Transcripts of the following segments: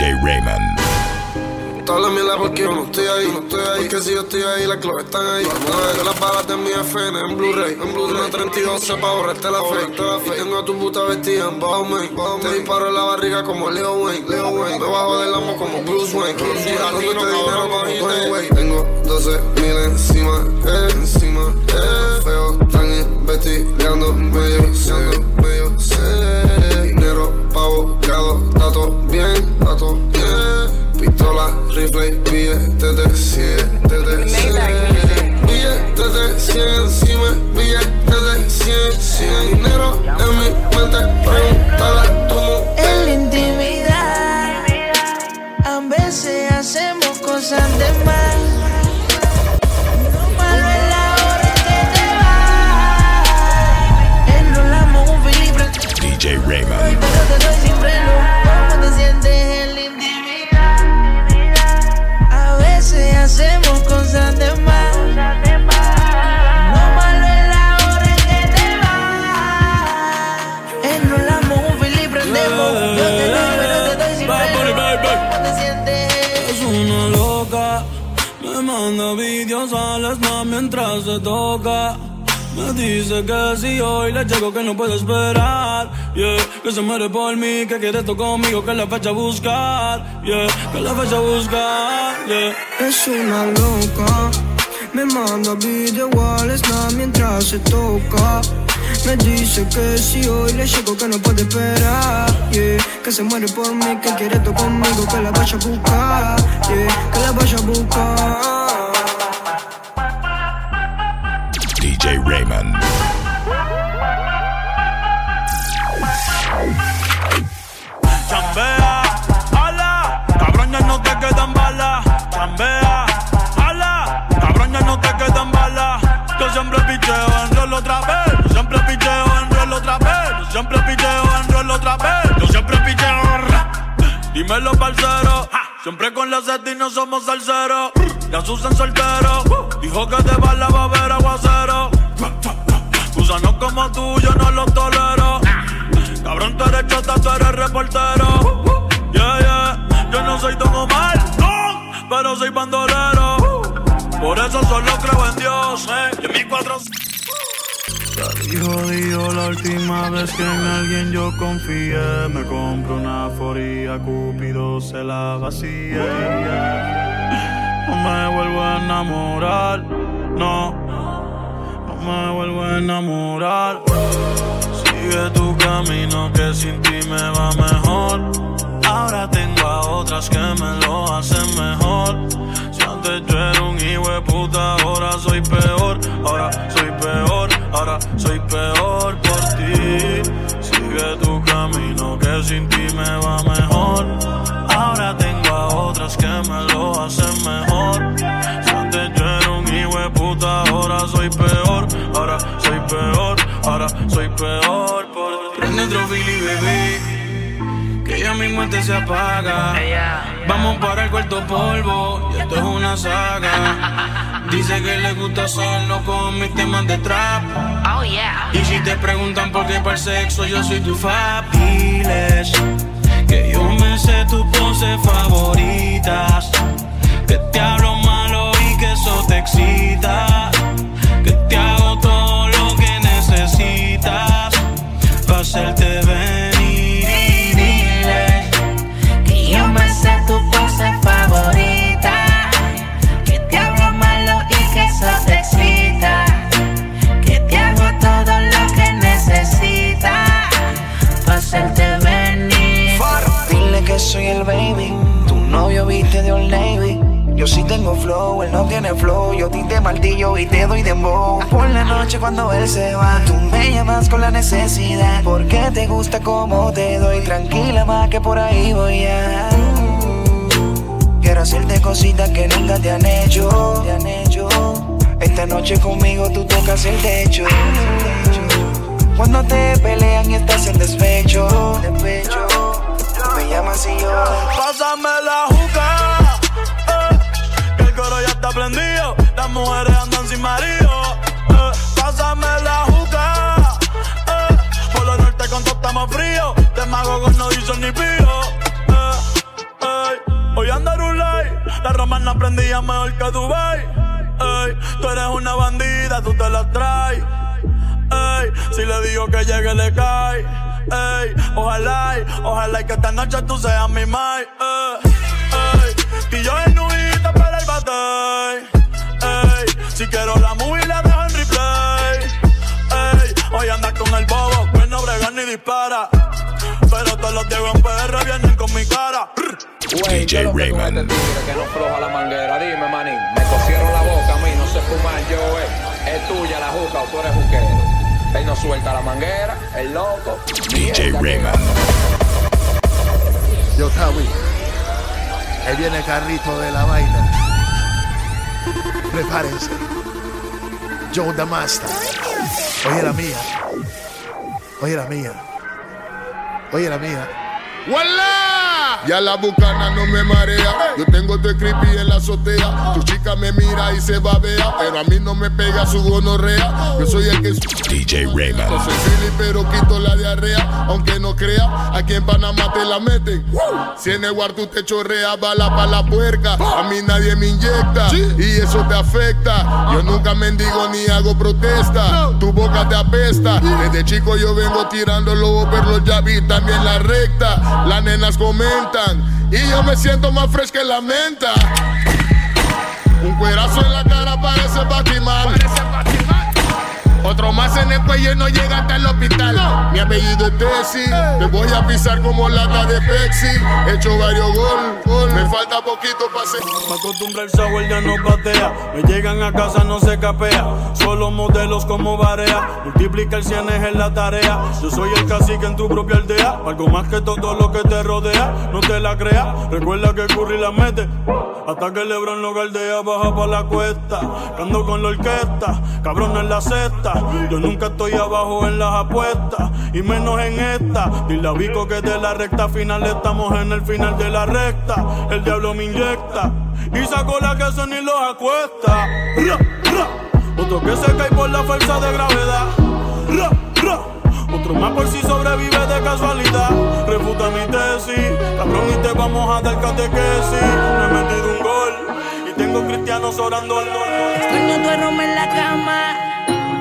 DJ Raymond. Toda mierda porque yo no estoy ahí, no estoy ahí. Porque si yo estoy ahí, las claves están ahí. Yo las balas de mi FN en Blu-ray. En Blu-ray 32 pa' borrarte la fe. Tengo a tu puta vestida en Bowman. Te disparo en la barriga como Leo Wayne. Leo Wayne. Me bajo del amo como Bruce Wayne. Tengo 12 mil encima, eh, encima, eh. Feo, están investigando medio, medio, gado, dato bien, dato bien. Pistola, rifle, billetes de 100, de 100. Billetes de 100 encima, billetes de 100, 100. Dinero en mi mente, pregúntale a tu mujer. En la intimidad, a veces hacemos cosas de más. Manda vídeos a las más mientras se toca. Me dice que si hoy le llego que no puedo esperar, yeah. Que se muere por mí, que quiere esto conmigo, que la fecha buscar, yeah. Que la fecha buscar, yeah. Es una loca, me manda video al snap mientras se toca. Me dice que si hoy le llego que no puede esperar, yeah. Que se muere por mí, que quiere esto conmigo, que la vaya a buscar, yeah. Que la vaya a buscar. DJ Raymond. Chambea, ala, cabrón ya no te quedan balas. Chambea, ala, cabrón ya no te quedan balas. Yo siempre picheo en rol otra vez. Yo siempre picheo en rol otra vez. Yo siempre picheo en rol otra vez. Yo siempre picheo. Dímelo, parcero. Siempre con la seta y no somos salseros. Ya Susan soltero. Dijo que bala va a haber aguacero. Gusanos como tú, yo no los tolero. Cabrón, tú eres chota, tú eres reportero. Yeah, yeah. Yo no soy Don Omar, no, pero soy bandolero. Por eso solo creo en Dios, eh. Y en mi cuatro. Y jodido la última vez que en alguien yo confié. Me compro una foría, Cúpido se la vacía. No me vuelvo a enamorar, no. No me vuelvo a enamorar. Sigue tu camino que sin ti me va mejor. Ahora tengo a otras que me lo hacen mejor. Si antes yo era un hijo de puta, ahora soy peor. Ahora soy peor, ahora soy peor por ti. Sigue tu camino que sin ti me va mejor. Ahora otras que me lo hacen mejor. Si antes yo era un hijo de puta, ahora soy peor. Ahora soy peor, ahora soy peor por. Prende otro Philly, bebé. Que ya mi muerte se apaga. Vamos para el cuarto polvo. Y esto es una saga. Dice que le gusta solo con mis temas de trap. Oh yeah. Y si te preguntan por qué para el sexo yo soy tu fab Diles que yo me sé tus poses favoritas. Que te hablo malo y que eso te excita tú me llamas con la necesidad. Porque te gusta como te doy. Tranquila más que por ahí voy a. Quiero hacerte cositas que nunca te han hecho. Te han hecho. Esta noche conmigo tú tocas el techo. Cuando te pelean y estás en despecho. despecho. Me llamas y yo. Pásame la juca. eh, que el coro ya está prendido. Las mujeres andan sin marido. Todo estamos frío. De mago con no dicen ni pío. eh, eh, prendía mejor que Dubai. Ey, tú eres una bandida, tú te la traes. Ey, si le digo que llegue, le cae. Ey, ojalá, ojalá que esta noche tú seas mi mai. Ey, y yo en nubita para el bate. Ey, si quiero la movie la dejo en replay. Ey, hoy andas con el bobo, dispara. Pero todos los Diego en PR vienen con mi cara. Güey, ¿qué es lo que tú Raymond. este tigre que no floja la manguera? Dime, manín. Me cosieron la boca a mí, no sé fumar yo, eh. Es tuya la juca o tú eres juquero. Él no suelta la manguera, el loco. DJ Raymond. Yo, Tawi. Ahí viene el carrito de la vaina. Prepárense. Joe Damasta. Oye la mía. Oye la mía. Oye la mía. Ya la bucana no me marea. Yo tengo tu creepy en la azotea. Tu chica me mira y se babea. Pero a mí no me pega su gonorrea. Yo soy el que DJ no Raymond. soy Philly, pero quito la diarrea. Aunque no crea, aquí en Panamá te la meten. Si en el tú te chorrea, bala pa' la puerca. A mí nadie me inyecta y eso te afecta. Yo nunca mendigo ni hago protesta. Tu boca te apesta. Desde chico yo vengo tirando los pero ya vi también la recta. Las nenas y yo me siento más fresca que la menta. Un cuerazo en la cara parece Batman. Otro más en el cuello y no llega hasta el hospital. Mi apellido es Tessie. Te voy a pisar como lata de Pepsi. He hecho varios gol, gol. Me falta poquito para ser. Me acostumbra el sour, ya no patea. Me llegan a casa, no se capea. Solo modelos como barea. Multiplica el cienes en la tarea. Yo soy el cacique en tu propia aldea. Algo más que todo lo que te rodea. No te la creas. Recuerda que Curry la mete. Hasta que Lebron lo galdea, baja pa' la cuesta. Cando con la orquesta, cabrón en la cesta. Yo nunca estoy abajo en las apuestas. Y menos en esta. Dile a Vico que de la recta final estamos en el final de la recta. El diablo me inyecta. Y sacó la que eso ni los acuesta. Otro que se cae por la fuerza de gravedad. Ra, ra. Otro más por si sobrevive de casualidad. Refuta mi tesis, cabrón, y te vamos a dar catequesis. Me he metido un gol y tengo cristianos orando al norte. Extraño aroma en la cama.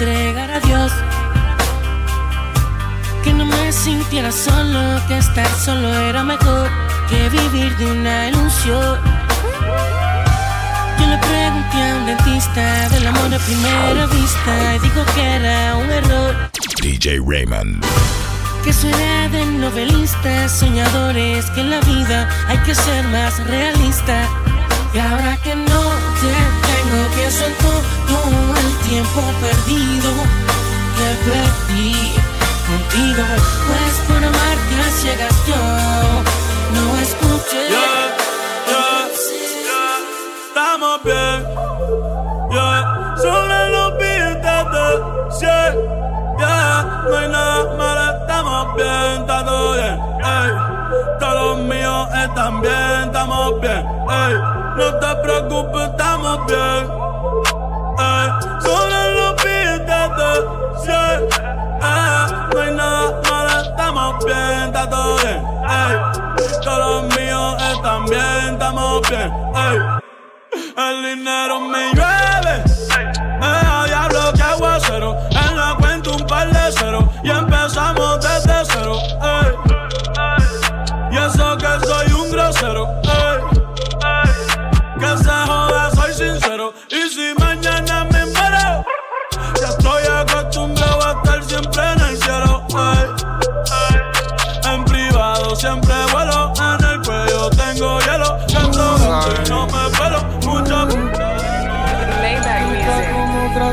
entregara a Dios. Que no me sintiera solo, que estar solo era mejor que vivir de una ilusión. Yo le pregunté a un dentista del amor a primera vista y dijo que era un error. DJ Raymond. Que eso era de novelistas, soñadores, que en la vida hay que ser más realista. Y ahora que no te tengo, pienso en todo el tiempo perdido que perdí contigo. Pues por amarte a ciegas yo no escuché. Yeah, yeah, yeah. Estamos bien. Yeah. Sobre los billetes de 100. Yeah. No hay nada malo, estamos bien, está todo bien. Ey. Todos los míos están bien, estamos bien. Ey. No te preocupes, estamos bien. Eh. No hay nada malo, estamos bien, está todo bien. Todos los míos están bien, estamos bien. El dinero me llueve. Eh, diablo, que aguacero. En la cuenta un par de cero. Y empezamos desde cero. Y eso que soy un grosero. Que se joda, soy sincero.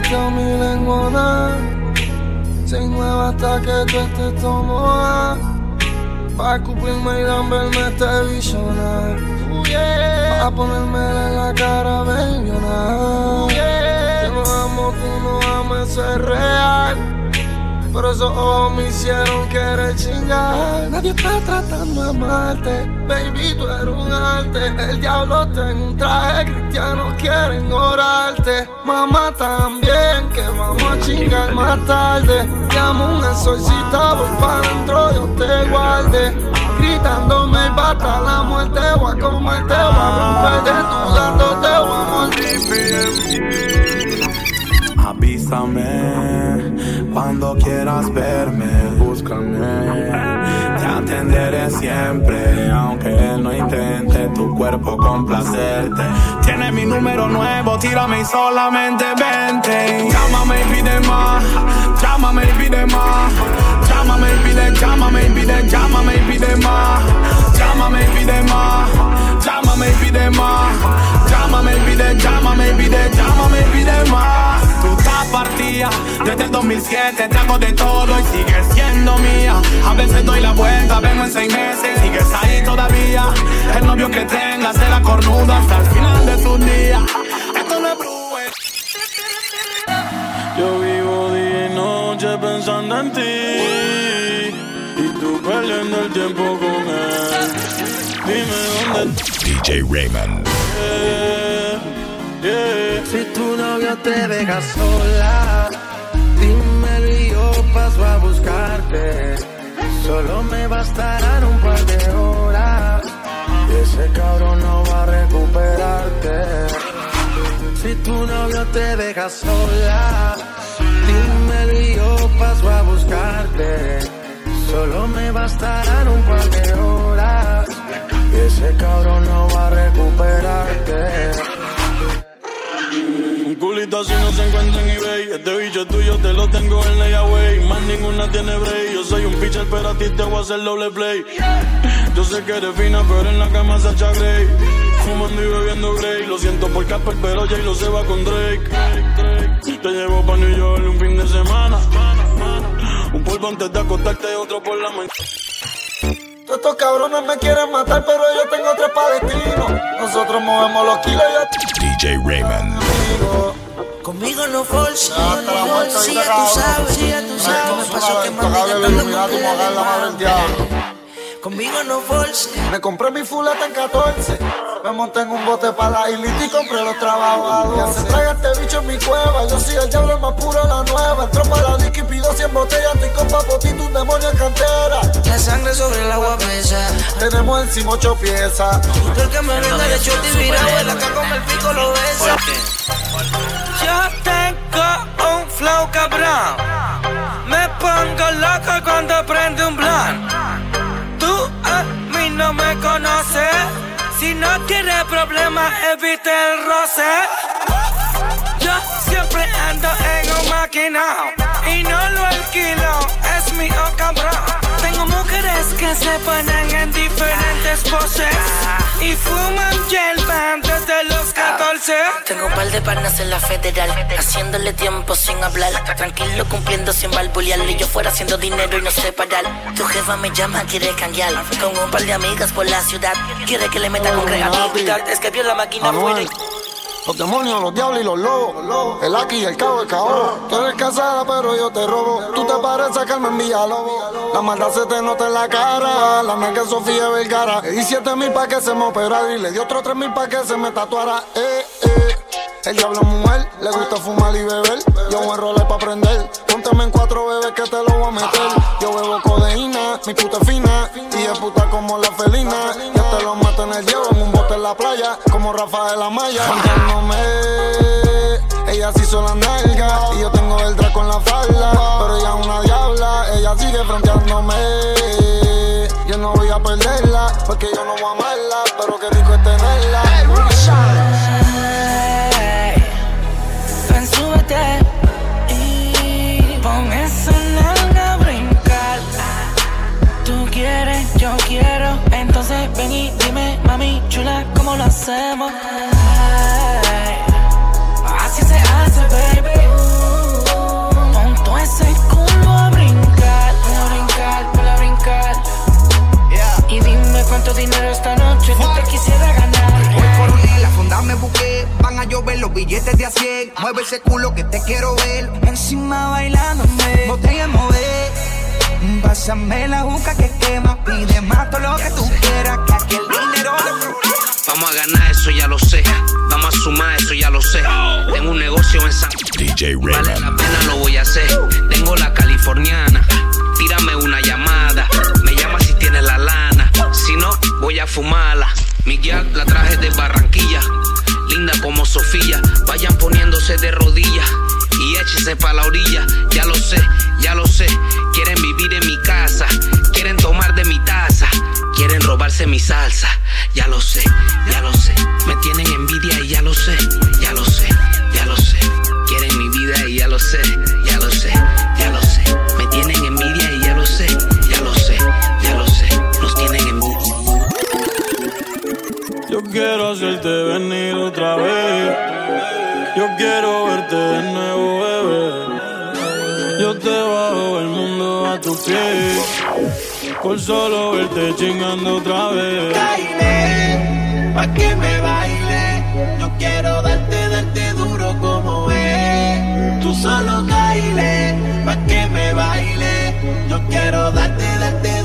Meteo mi lengua Sin nueva hasta que tú estés tomada. Pa' cumplirme y verme este visionar. Pa' ponerme en la cara, baby, Yo no amo, tú no ames, es real. Pero esos ojos me hicieron querer chingar. Nadie está tratando de amarte. Baby, tú eres un arte. El diablo está en un traje. Cristianos quieren orarte. Mamá también, que vamos a chingar más tarde. Llamo un exorcista, voy para adentro, yo te guarde. Gritándome bata la muerte, voy a comerte, voy a romperte tu voy a. Avísame cuando quieras verme, búscame. Te atenderé siempre, aunque él no intente tu cuerpo complacerte. Tiene mi número nuevo, tírame y solamente vente. Llámame y pide más, llámame y pide más. Llámame y pide, llámame y pide, llámame y pide más. Llámame y pide más, llámame y pide más. Llámame y pide, llámame y pide, llámame y pide más. Tú estás partida desde el 2007, te hago de todo y sigues siendo mía. A veces doy la vuelta, vengo en seis meses y sigues ahí todavía. El novio que tengas la cornuda hasta el final de sus días. Esto no es Yo vivo día y noche pensando en ti. Y tú perdiendo el tiempo con él. Dime dónde DJ Raymond. Si tu novio te deja sola, dímelo y yo paso a buscarte. Solo me bastarán un par de horas ese cabrón no va a recuperarte. Si tu novio te deja sola, dímelo y yo paso a buscarte. Solo me bastarán un par de horas y ese cabrón no va a recuperarte. Un culito así no se encuentra en eBay. Este bicho tuyo te lo tengo en layaway. Más ninguna tiene break. Yo soy un pitcher, pero a ti te voy a hacer doble play. Yo sé que eres fina, pero en la cama se echa Grey. Fumando y bebiendo Grey. Lo siento por Casper, pero Jay lo se va con Drake. Te llevo pa' New York un fin de semana. Un polvo antes de acostarte, otro por la mañana. Todos estos cabrones me quieren matar, pero yo tengo tres palestinos. Nosotros movemos los kilos y DJ Raymond. Conmigo no force, si ya tú sabes, si ya tú sabes, me pasó que mami Conmigo no force. Me compré mi fuleta en 14. Me monté en un bote para la islita y compré los trabajadores. Se traiga este bicho en mi cueva. Yo soy el diablo más puro, la nueva. Entró para la disco y pido 100 botellas. Estoy con papotito, un demonio en cantera. La sangre sobre el agua pesa. Tenemos encima ocho piezas. Tú el que me venga de chute y virado, el acá con el pico lo besa. Yo tengo un flow cabrón. Me pongo loco cuando prende un blunt. No me conoces. Si no quieres problemas, evite el roce. Yo siempre ando en un maquinao y no lo alquilo, es mi oh cabrón. Tengo mujeres que se ponen en diferentes poses y fuman hierba desde los 14. Tengo un par de panas en la federal, haciéndole tiempo sin hablar. Tranquilo cumpliendo sin balbulearle. Yo fuera haciendo dinero y no sé parar. Tu jefa me llama, quiere cambiar. Con un par de amigas por la ciudad, quiere que le meta con creatividad. Es que vio la máquina fuera y- Los demonios, los diablos y los lobos. El aquí y el cabo, el cabo. Tú eres casada, pero yo te robo. Tú te pareces a Carmen Villalobos. La maldad se te nota en la cara. La nalga Sofía Vergara. Le di siete mil pa' que se me operara. Y le di otro tres mil pa' que se me tatuara. Eh, eh. El diablo es mujer, le gusta fumar y beber. Yo voy a enrolar pa' prender. Póntame en cuatro bebés que te lo voy a meter. Yo bebo codeína, mi puta fina. Y es puta como la felina. Ya te lo mato en el llevo, en la playa. Como Rafael Amaya. Contándome. Ella sí hizo la nalga. Y yo tengo el draco en la falda. Pero ella es una diabla. Ella sigue fronteándome. Yo no voy a perderla. Porque yo no voy a amarla. Pero qué rico es tenerla. Ven, súbete y pon esa nalga a brincar. Tú quieres, yo quiero. Entonces ven y Mami chula, ¿cómo lo hacemos? Así se hace, baby. Monto ese culo a brincar, a brincar, para brincar. Y dime cuánto dinero esta noche yo te quisiera ganar. Voy por un la funda me busqué. Van a llover los billetes de a 100. Mueve ese culo que te quiero ver. Encima bailándome, no te mover. Pásame la juca que quema, pide más todo lo que tú quieras, que aquí el dinero Vamos a ganar, eso ya lo sé. Vamos a sumar, eso ya lo sé. Tengo un negocio en San DJ Vale la pena, lo voy a hacer. Tengo la californiana. Tírame una llamada. Me llama si tienes la lana. Si no, voy a fumarla. Mi jack la traje de Barranquilla. Linda como Sofía. Vayan poniéndose de rodillas. Échense pa' la orilla. Ya lo sé, ya lo sé. Quieren vivir en mi casa. Quieren tomar de mi taza. Quieren robarse mi salsa. Ya lo sé, ya lo sé. Me tienen envidia y ya lo sé. Ya lo sé, ya lo sé. Quieren mi vida y ya lo sé. Ya lo sé, ya lo sé. Me tienen envidia y ya lo sé. Ya lo sé, ya lo sé. Nos tienen envidia. Yo quiero hacerte venir pies. Por solo verte chingando otra vez. baile, pa' que me baile. Yo quiero darte, darte duro como es. Tú solo baile, pa' que me baile. Yo quiero darte, darte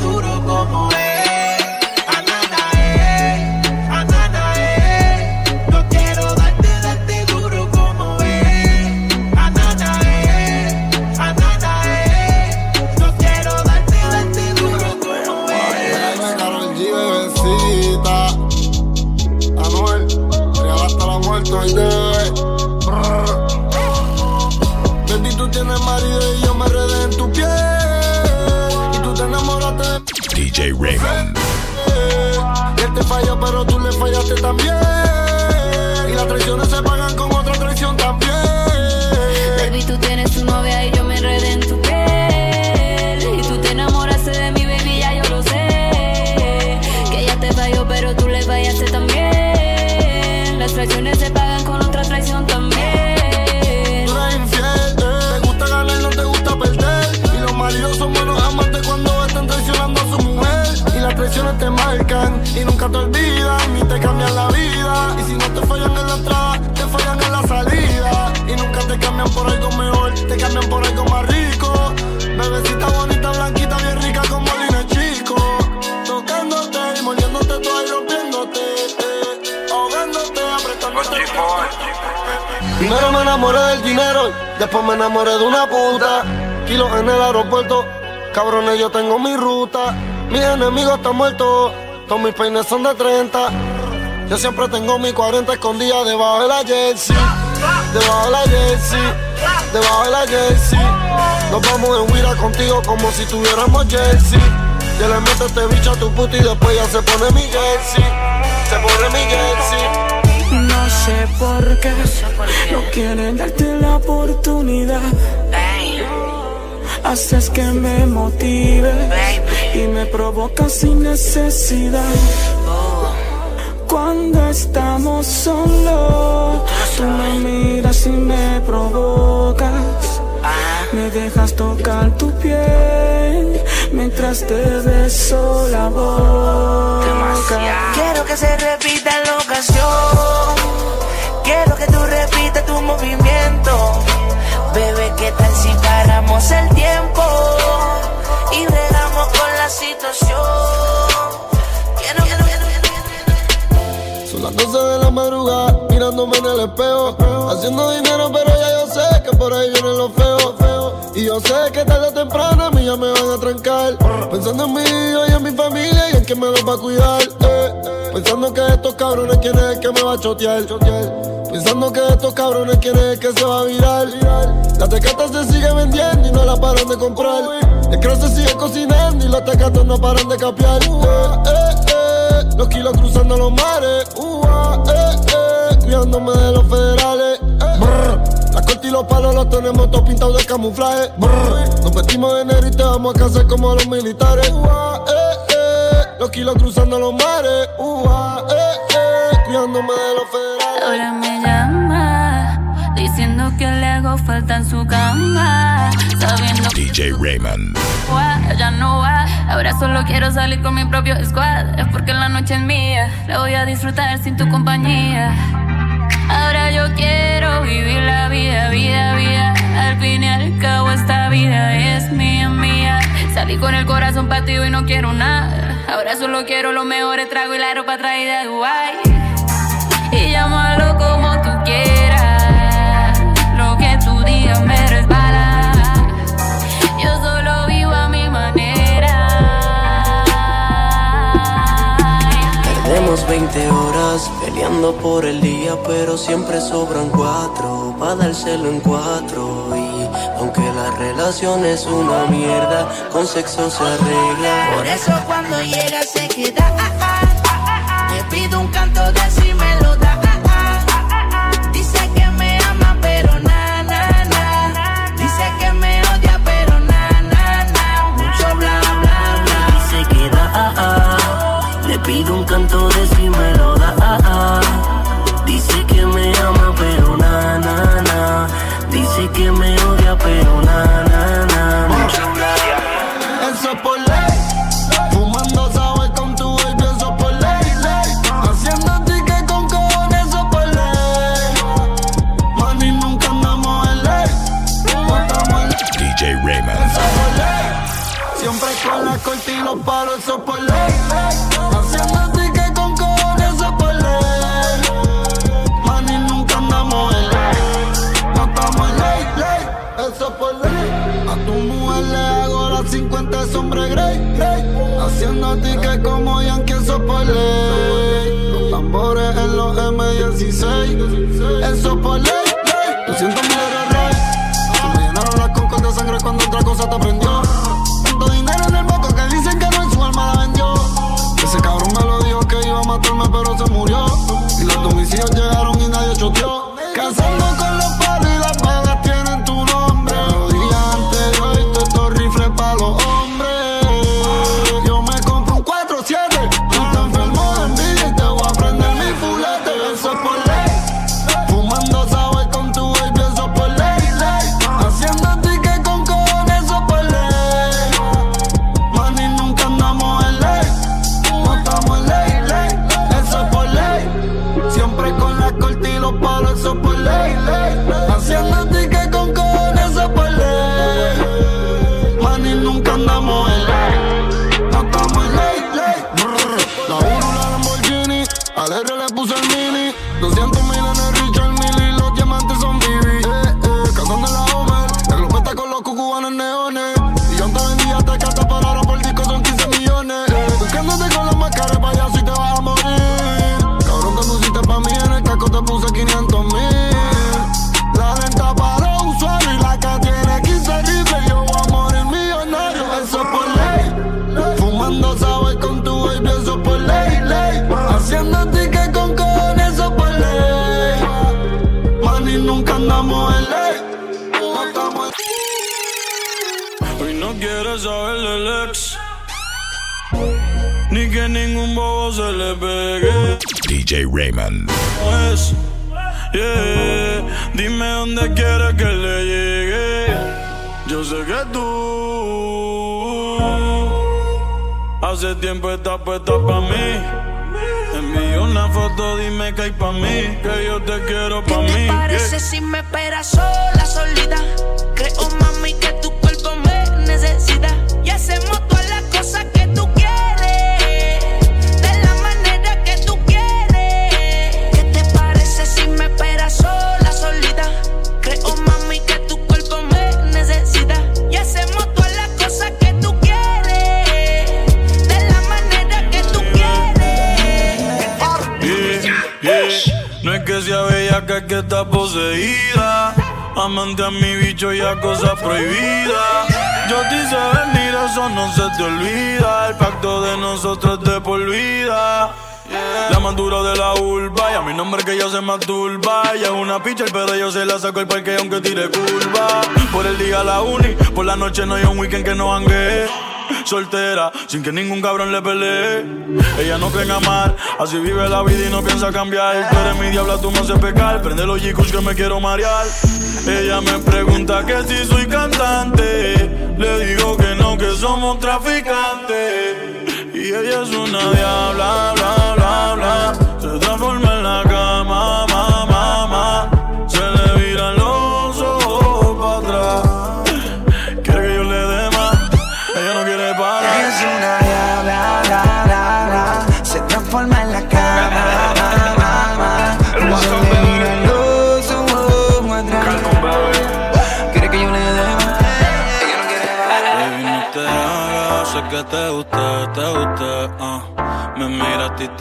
te marcan y nunca te olvidan ni te cambian la vida. Y si no te fallan en la entrada, te fallan en la salida. Y nunca te cambian por algo mejor, te cambian por algo más rico. Bebecita bonita, blanquita, bien rica como Lina Chico. Tocándote y moliéndote toda y rompiéndote. eh, ahogándote, apretándote. Primero me enamoré del dinero, después me enamoré de una puta. Kilos en el aeropuerto, cabrones, yo tengo mi ruta. Mis enemigos están muertos, todos mis peines son de 30. Yo siempre tengo mi 40 escondida debajo de la jersey. Debajo de la jersey, debajo de la jersey. Nos vamos en huira contigo como si tuviéramos jersey. Yo le meto este bicho a tu puta y después ya se pone mi jersey. Se pone mi jersey. No sé por qué no quieren darte la oportunidad. Haces que me motive y me provoca sin necesidad. Cuando estamos solos, tú me miras y me provocas. Me dejas tocar tu piel mientras te beso la boca. Quiero que se repita la ocasión. Quiero que tú repitas tu movimiento. Bebé, ¿qué tal si paramos el tiempo? Y con la situación. Quiero, quiero, quiero, quiero. Son las 12 de la madrugada, mirándome en el espejo. Haciendo dinero, pero ya yo sé que por ahí vienen los feos. Y yo sé que tarde o temprano a mí ya me van a trancar. Pensando en mí y en mi familia y en que me los va a cuidar. eh. Pensando que estos cabrones quién es el que me va a chotear. Pensando que estos cabrones quién es el que se va a virar. La tecata se sigue vendiendo y no la paran de comprar. El cross se sigue cocinando y los tecatos no paran de capear. Eh, eh, eh. Los kilos cruzando los mares. Uh, ah, eh, eh. Cuidándome de los federales. eh. Brr. La corte y los palos los tenemos todos pintados de camuflaje. Brr. Nos vestimos de negro y te vamos a casar como los militares. Uh, ah, eh, eh. Los kilos cruzando los mares. Uh, ah, eh, eh. Cuidándome de los federales. Hago falta en su cama. Sabiendo que DJ Raymond. no va. Ahora solo quiero salir con mi propio squad. Es porque la noche es mía. La voy a disfrutar sin tu compañía. Ahora yo quiero vivir la vida, vida, vida. Al fin y al cabo esta vida es mía, mía. Salí con el corazón partido y no quiero nada. Ahora solo quiero los mejores tragos y la ropa traída de Dubai. Y llámalo como tú peleando por el día, pero siempre sobran cuatro. Pa' dárselo en cuatro. Y aunque la relación es una mierda, con sexo se arregla. Por eso cuando llega se queda. ah, ah. Me pido un canto de 50 sombras grey, grey. Haciendo ticket como Yankee, eso es por ley. Los tambores en los M16. Eso es por ley, ley. 200 mil euros rey. Se me llenaron las concos de sangre cuando otra cosa te prendió. Tanto dinero en el banco que dicen que no en su alma la vendió. Ese cabrón me lo dijo que iba a matarme, pero se murió. Y los domicilios llegaron y nadie choteó. Cazando con los palos se le pegue. DJ Raymond. Pues, yeah. Dime dónde quieres que le llegue. Yo sé que tú hace tiempo estás puesta pa' mí. Envío una foto, dime que hay pa' mí, que yo te quiero pa' mí. Parece si me esperas sola, solita. Creo, mami, que tu cuerpo me necesita. Y hacemos No es que sea bella, que es está poseída. Amante a mi bicho y a cosas prohibidas. Yo te hice venir, eso no se te olvida. El pacto de nosotros de por vida. La más de la urba y a mi nombre que ella se masturba Ella es una picha, pero yo se la saco el parque aunque tire curva Por el día la uni, por la noche no hay un weekend que no hangue Soltera, sin que ningún cabrón le pelee. Ella no cree en amar, así vive la vida y no piensa cambiar. Tú eres mi diabla, tú me haces pecar. Prende los chicos que me quiero marear. Ella me pregunta que si soy cantante. Le digo que no, que somos traficantes. Y ella es una diabla, bla,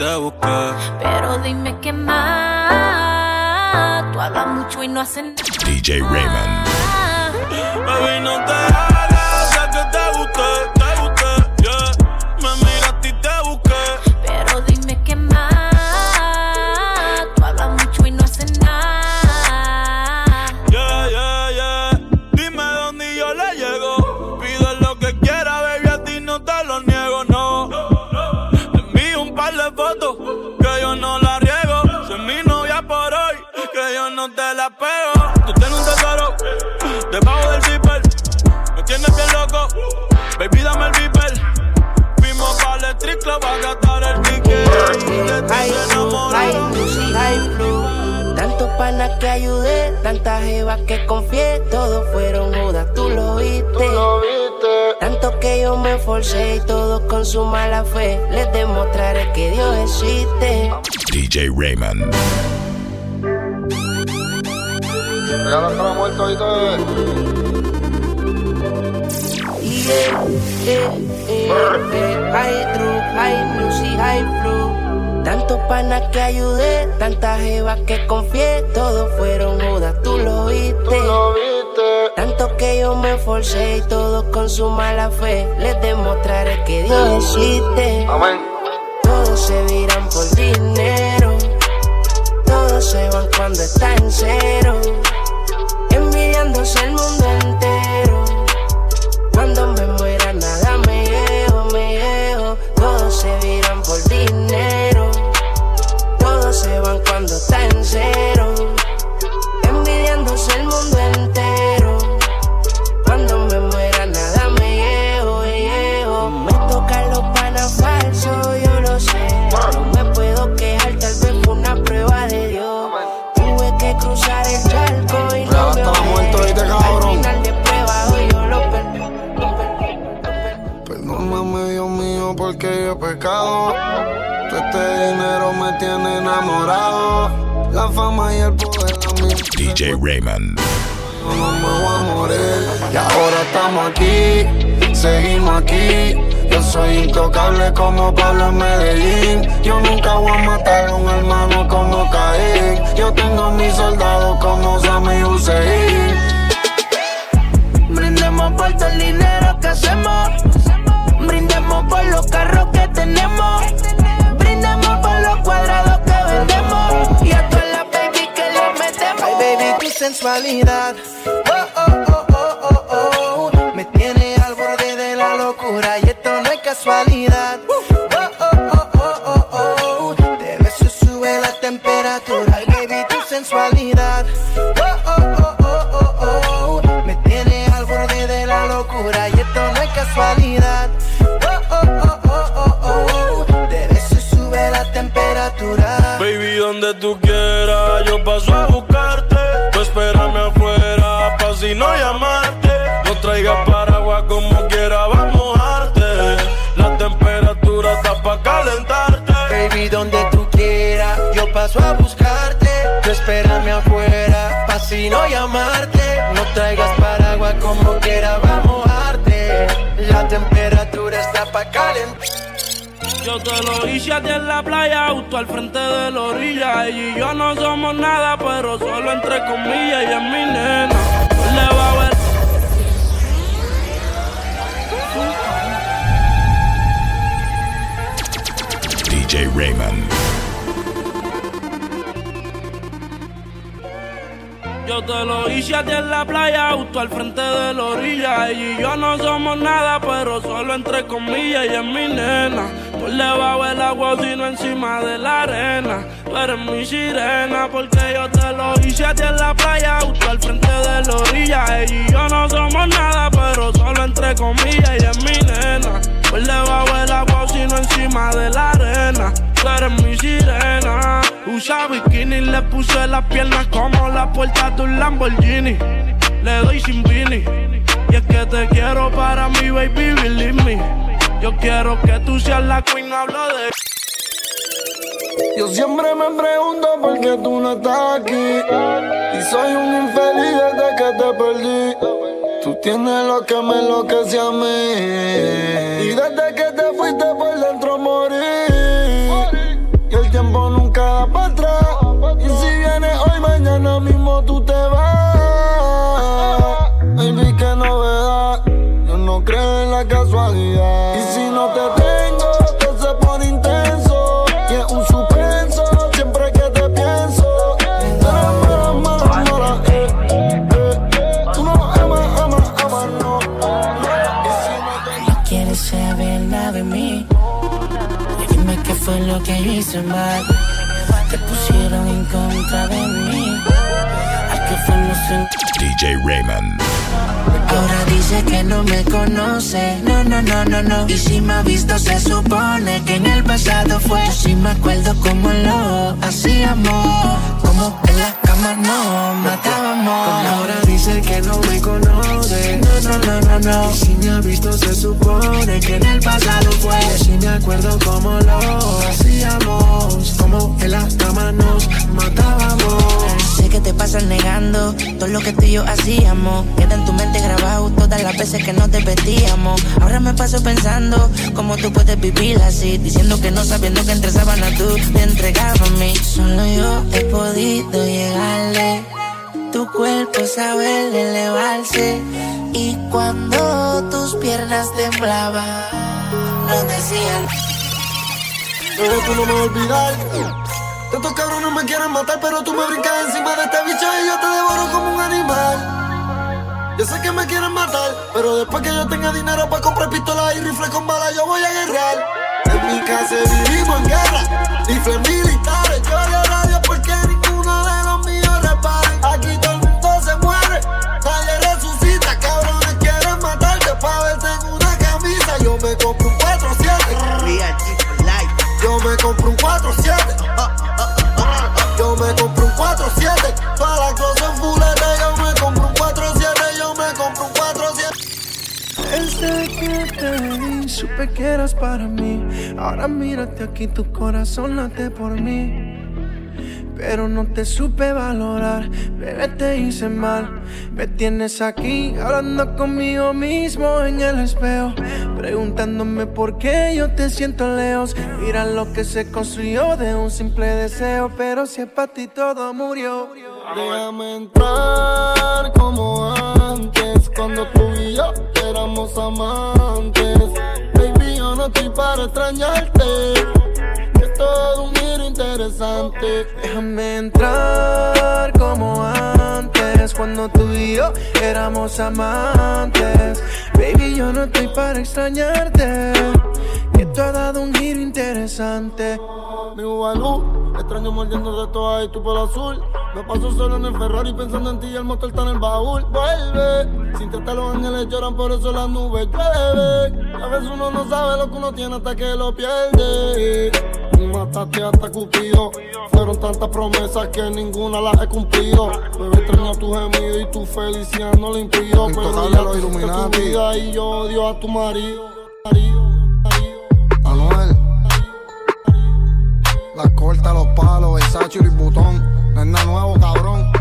te busqué. Pero dime qué más. Tú hablas mucho y no haces nada. DJ Raymond. Baby, no te Panas que ayudé, tantas jevas que confié, todos fueron judas, tú lo viste. Tanto que yo me forcé y todos con su mala fe, les demostraré que Dios existe. DJ Raymond. High true, high music, high flow. Tantos panas que ayudé, tantas jevas que confié, todos fueron judas, tú lo viste. Tanto que yo me forcé y todos con su mala fe, les demostraré que Dios existe. Amén. Todos se viran por dinero, todos se van cuando está en cero, envidiándose el mundo DJ Raymond. No me voy a morir. Y ahora estamos aquí, seguimos aquí. Yo soy intocable como Pablo en Medellín. Yo nunca voy a matar a un hermano como Caín. Yo tengo mis soldados como Sammy Hussein. Brindemos por el dinero sensualidad. Paso a buscarte. Tú espérame afuera, pa' si no llamarte. No traigas paraguas como quiera, va a mojarte. La temperatura está pa' calentar. Yo te lo hice a ti en la playa, justo al frente de la orilla. Ella y yo no somos nada, pero solo entre comillas. Ella es mi nena. Le va a ver. DJ Raymond. Yo te lo hice a ti en la playa, justo al frente de la orilla. Ella y yo no somos nada, pero solo entre comillas. Ella es mi nena. Por debajo del agua, sino encima de la arena. Tú eres mi sirena, porque yo te lo hice a ti en la playa, justo al frente de la orilla. Ella y yo no somos nada, pero solo entre comillas. Ella es mi nena. Por debajo del agua, sino encima de la arena. Eres mi sirena. Usa bikini, le puse las piernas como la puerta de un Lamborghini. Le doy sin vini. Y es que te quiero para mi baby, believe me. Yo quiero que tú seas la queen, hablo de. Yo siempre me pregunto por qué tú no estás aquí. Y soy un infeliz desde que te perdí. Tú tienes lo que me enloquece a mí. Y de casualidad. Y si no te tengo, todo se pone intenso. Y es un suspenso siempre que te pienso. Mala, mala, mala, mala. Tú no amas, amas, amas, no. No quieres saber nada de mí. Y dime qué fue lo que hice mal. Te pusieron en contra de mí. DJ Raymond. Ahora dice que no me conoce. No, no, no, no, no. Y si me ha visto, se supone que en el pasado fue. Yo sí me acuerdo cómo lo hacíamos. Como en la cama no matábamos. Ahora dice que no me conoce. No, no, no, no, no. Y si me ha visto, se supone que en el pasado fue. Yo sí me acuerdo cómo lo hacíamos. Como en la cama nos matábamos. Que te pasas negando todo lo que tú y yo hacíamos. Queda en tu mente grabado todas las veces que no te vestíamos. Ahora me paso pensando cómo tú puedes vivir así. Diciendo que no sabiendo que entre sábanas tú te entregabas a mí. Solo yo he podido llegarle. Tu cuerpo sabe elevarse. Y cuando tus piernas temblaban, no decían. Bebé, tú no me olvidar. Estos cabrones me quieren matar, pero tú me brincas encima de este bicho y yo te devoro como un animal. Yo sé que me quieren matar, pero después que yo tenga dinero para comprar pistolas y rifles con balas, yo voy a guerrear. En mi casa vivimos en guerra, rifles militares. Yo le a Dios porque ninguno de los míos reparen. Aquí todo el mundo se muere, nadie resucita. Cabrones quieren matarte para verte en una camisa. Yo me compro un 4-7. Yo me compro un 4-7. 4-7. Para la closet fulete. Yo me compro un 4-7. Yo me compro un 4-7. Desde que te vi, supe que eras para mí. Ahora mírate aquí, tu corazón late por mí. Pero no te supe valorar, bebé, te hice mal. Me tienes aquí hablando conmigo mismo en el espejo. Preguntándome por qué yo te siento lejos. Mira lo que se construyó de un simple deseo. Pero si es para ti todo murió. Déjame entrar como antes. Cuando tú y yo éramos amantes. Baby, yo no estoy para extrañarte. Todo un giro interesante. Déjame entrar como antes Cuando tú y yo éramos amantes Baby, yo no estoy para extrañarte Que tú has dado un giro interesante Mi Ubalú, extraño mordiendo de toda y tu pelo azul. Me paso solo en el Ferrari pensando en ti y el motor está en el baúl. Vuelve, sin tratar los ángeles lloran, por eso las nubes llueve. A veces uno no sabe lo que uno tiene hasta que lo pierde. Mataste hasta Cupido. Fueron tantas promesas que ninguna las he cumplido. Bebé extraño tu gemido y tu felicidad no lo impido. Pero ya Illuminati. vida y yo odio a tu marido. Anuel. La corta, los palos, Versace y Louis Vuitton. No es nada nuevo, cabrón.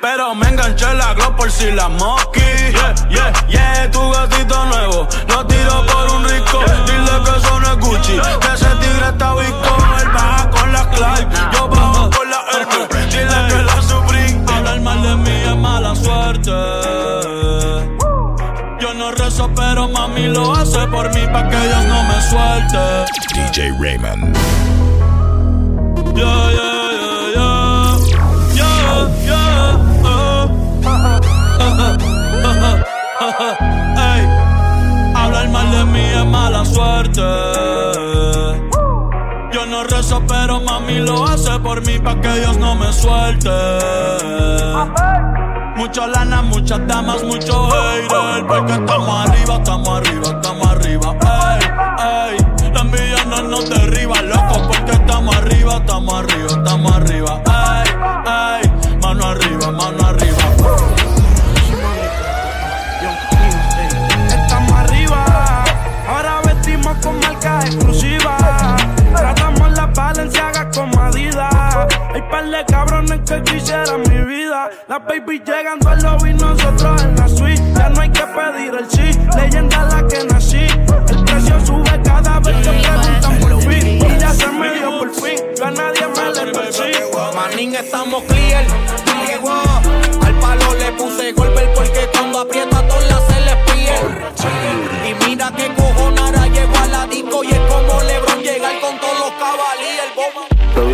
Pero me enganché la glow por si la mosqui. Yeah, yeah, yeah, tu gatito nuevo. Lo tiro por un rico. Dile que eso no es Gucci. Que ese tigre está visco. Él baja con la Clive. Yo bajo con la Hermes. Dile que la Supreme. Hablar mal de mí es mala suerte. Yo no rezo, pero mami lo hace por mí pa' que Dios no me suelte. DJ Raymond. Yeah, yeah, Pero mami lo hace por mí pa' que Dios no me suelte. Mucha lana, muchas damas, mucho hater. Porque estamos baby llegando al lobby, nosotros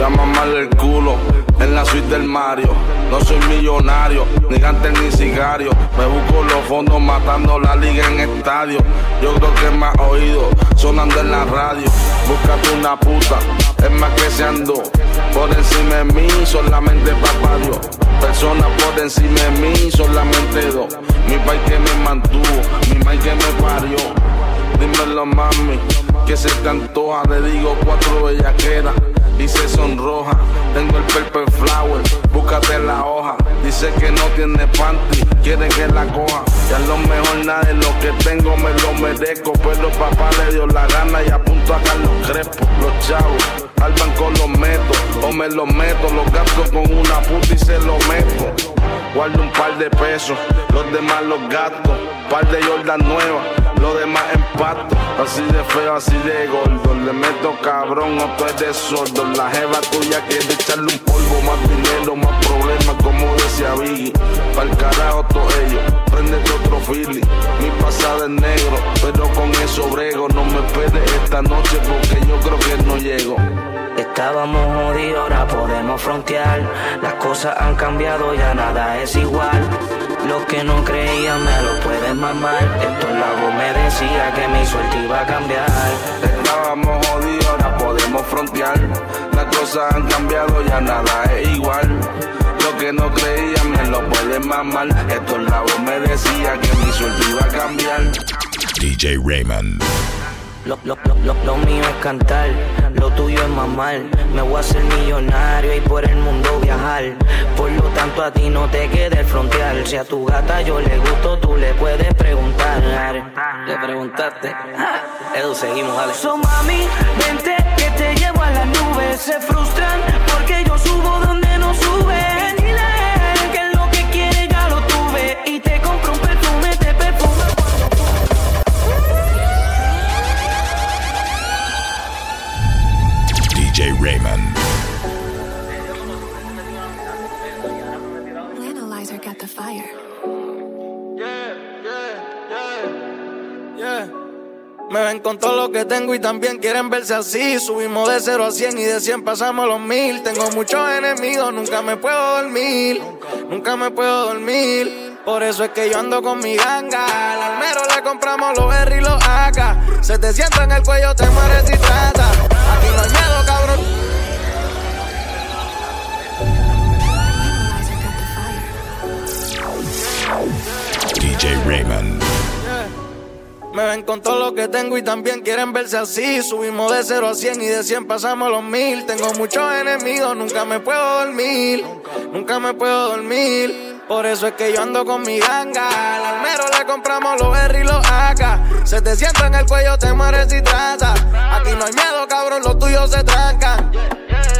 voy a el culo en la suite del Mario. No soy millonario, ni gante ni sicario. Me busco los fondos matando la liga en estadio. Yo creo que me has oído sonando en la radio. Búscate una puta, es más que se andó. Por encima de mí, solamente papá Dios. Personas por encima de mí, solamente dos. Mi país que me mantuvo, mi maíz que me parió. Dímelo mami, que se te antoja, le digo cuatro bellaqueras se sonroja. Tengo el purple flower, búscate la hoja. Dice que no tiene panty, quiere que la coja. Ya lo mejor nada de lo que tengo me lo merezco. Pero papá le dio la gana y apunto a Carlos Crespo. Los chavos, al banco los meto, o me los meto. Los gasto con una puta y se los meto. Guardo un par de pesos, los demás los gasto. Par de Jordan nuevas, lo demás empato. Así de feo, así de gordo. Le meto cabrón, o tú eres sordo. La jeva tuya quiere echarle un polvo, más dinero, más problemas, como decía Biggie. Pa'l carajo todo ello, prendete otro fili. Mi pasada es negro, pero con eso brego. No me esperes esta noche porque yo creo que no llego. Estábamos jodidos, ahora podemos frontear. Las cosas han cambiado, ya nada es igual. Los que no creían me lo pueden mamar. Esto la voz me decía que mi suerte iba a cambiar. Estábamos jodidos, ahora podemos frontear. Las cosas han cambiado, ya nada es igual. Los que no creían me lo pueden mamar. Esto la voz me decía que mi suerte iba a cambiar. DJ Raymond. Lo, lo, lo, lo, lo mío es cantar, lo tuyo Me voy a hacer millonario y por el mundo viajar. Por lo tanto, a ti no te quede el frontear. Si a tu gata yo le gusto, tú le puedes preguntar. Le preguntaste. Edu, seguimos, dale. So mami, vente que te llevo a las nubes. Se frustran porque yo subo donde Raymond. Analyzer got the fire. Yeah. Me ven con todo lo que tengo y también quieren verse así. Subimos de 0 a 100 y de 100 pasamos los mil. Tengo muchos enemigos, nunca me puedo dormir. Nunca me puedo dormir. Por eso es que yo ando con mi ganga. Al almero le compramos los R y los AK. Se te sienta en el cuello, te mueres si trata. Me ven con todo lo que tengo y también quieren verse así. Subimos de 0 a 100 y de 100 pasamos los mil. Tengo muchos enemigos, nunca me puedo dormir. Nunca me puedo dormir. Por eso es que yo ando con mi ganga. Al almero le compramos los R y los AK. Se te sienta en el cuello, te mueres si trata. Aquí no hay miedo, cabrón, los tuyos se trancan.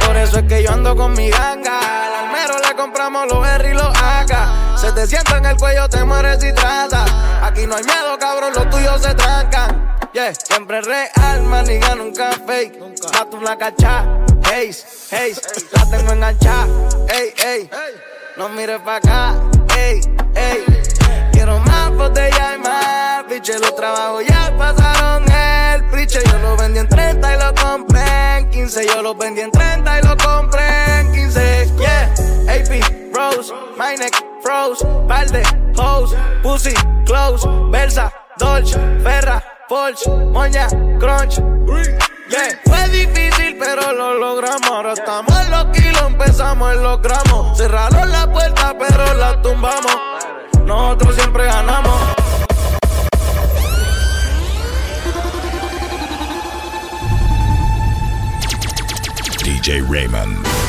Por eso es que yo ando con mi ganga. Al almero le compramos los R y los AK. Se te sienta en el cuello, te mueres si trata. Aquí no hay miedo, cabrón, los tuyos se trancan. Yeah, siempre real, maniga, nunca fake. Mato una cacha, hey, hey, la tengo enganchada, ey, ey. No mires pa' acá, ey, ey. Quiero más botella y más, biche, los trabajos ya pasaron el Yo lo vendí en 30 y lo compré en 15. Yo lo vendí en 30 y lo compré en 15. Yeah, AP, Rose, my neck froze. Par de hoes, pussy, close, Versa, Dolce, Ferra, Porsche, Moña, Crunch. Yeah. Fue difícil, pero lo logramos. Ahora estamos en los kilos, empezamos en los gramos. Cerraron la puerta, pero la tumbamos. Nosotros siempre ganamos. DJ Raymond.